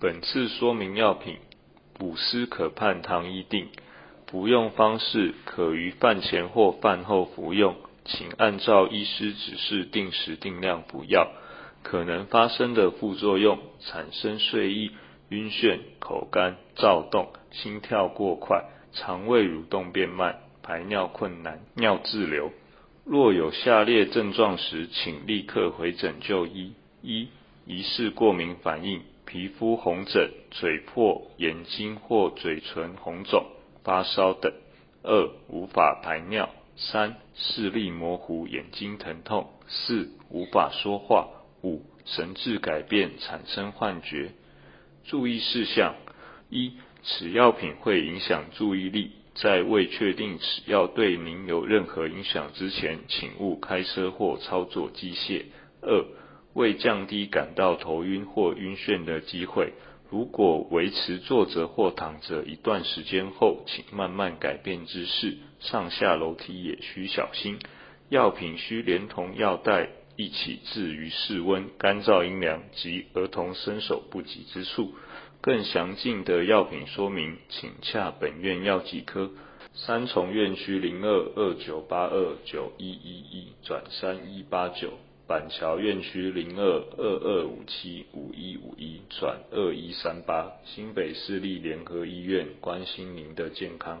本次说明药品，补湿可判糖一定，服用方式可于饭前或饭后服用，请按照医师指示定时定量服药。可能发生的副作用：产生睡意、晕眩、口干、躁动、心跳过快、肠胃蠕动变慢、排尿困难、尿滞留。若有下列症状时，请立刻回诊就医：一、疑似过敏反应，皮肤红疹、嘴破、眼睛或嘴唇红肿、发烧等；二、无法排尿；三、视力模糊、眼睛疼痛；四、无法说话；五、神志改变，产生幻觉。注意事项：一、此药品会影响注意力，在未确定此药对您有任何影响之前，请勿开车或操作机械。二、为降低感到头晕或晕眩的机会，如果维持坐着或躺着一段时间后，请慢慢改变姿势，上下楼梯也需小心。药品需连同药袋。一起置于室温、干燥、阴凉及儿童伸手不及之处。更详尽的药品说明，请洽本院药剂科。三重院区零二二九八二九一一一转三一八九，板桥院区零二二二五七五一五一转二一三八，新北市立联合医院关心您的健康。